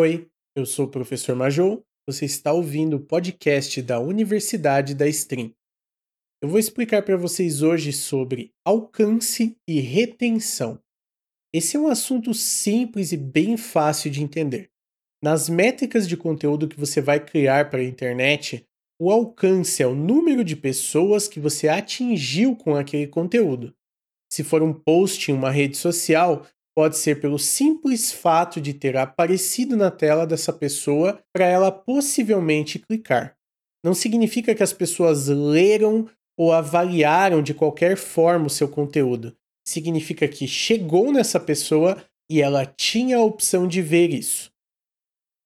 Oi, eu sou o professor Majou. Você está ouvindo o podcast da Universidade da Stream. Eu vou explicar para vocês hoje sobre alcance e retenção. Esse é um assunto simples e bem fácil de entender. Nas métricas de conteúdo que você vai criar para a internet, o alcance é o número de pessoas que você atingiu com aquele conteúdo. Se for um post em uma rede social, pode ser pelo simples fato de ter aparecido na tela dessa pessoa para ela possivelmente clicar. Não significa que as pessoas leram ou avaliaram de qualquer forma o seu conteúdo. Significa que chegou nessa pessoa e ela tinha a opção de ver isso.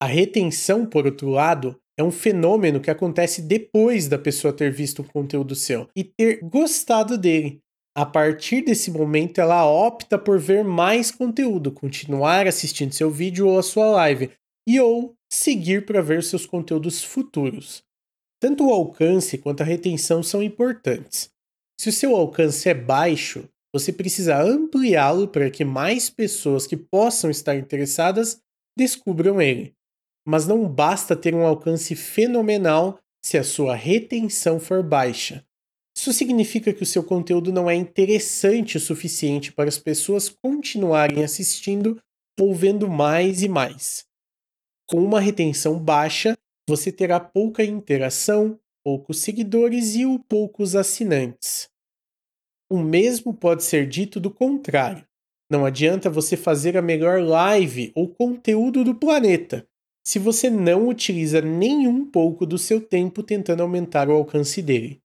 A retenção, por outro lado, é um fenômeno que acontece depois da pessoa ter visto um conteúdo seu e ter gostado dele. A partir desse momento, ela opta por ver mais conteúdo, continuar assistindo seu vídeo ou a sua live, e ou seguir para ver seus conteúdos futuros. Tanto o alcance quanto a retenção são importantes. Se o seu alcance é baixo, você precisa ampliá-lo para que mais pessoas que possam estar interessadas descubram ele. Mas não basta ter um alcance fenomenal se a sua retenção for baixa. Isso significa que o seu conteúdo não é interessante o suficiente para as pessoas continuarem assistindo ou vendo mais e mais. Com uma retenção baixa, você terá pouca interação, poucos seguidores e poucos assinantes. O mesmo pode ser dito do contrário. Não adianta você fazer a melhor live ou conteúdo do planeta se você não utiliza nem um pouco do seu tempo tentando aumentar o alcance dele.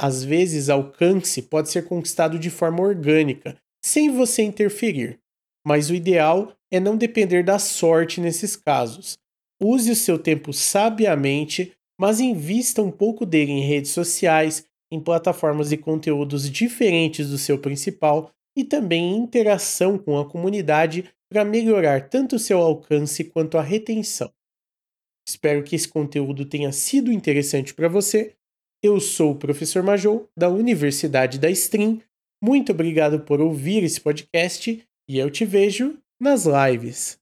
Às vezes, alcance pode ser conquistado de forma orgânica, sem você interferir, mas o ideal é não depender da sorte nesses casos. Use o seu tempo sabiamente, mas invista um pouco dele em redes sociais, em plataformas de conteúdos diferentes do seu principal e também em interação com a comunidade para melhorar tanto o seu alcance quanto a retenção. Espero que esse conteúdo tenha sido interessante para você eu sou o professor Majou, da Universidade da Stream. Muito obrigado por ouvir esse podcast e eu te vejo nas lives.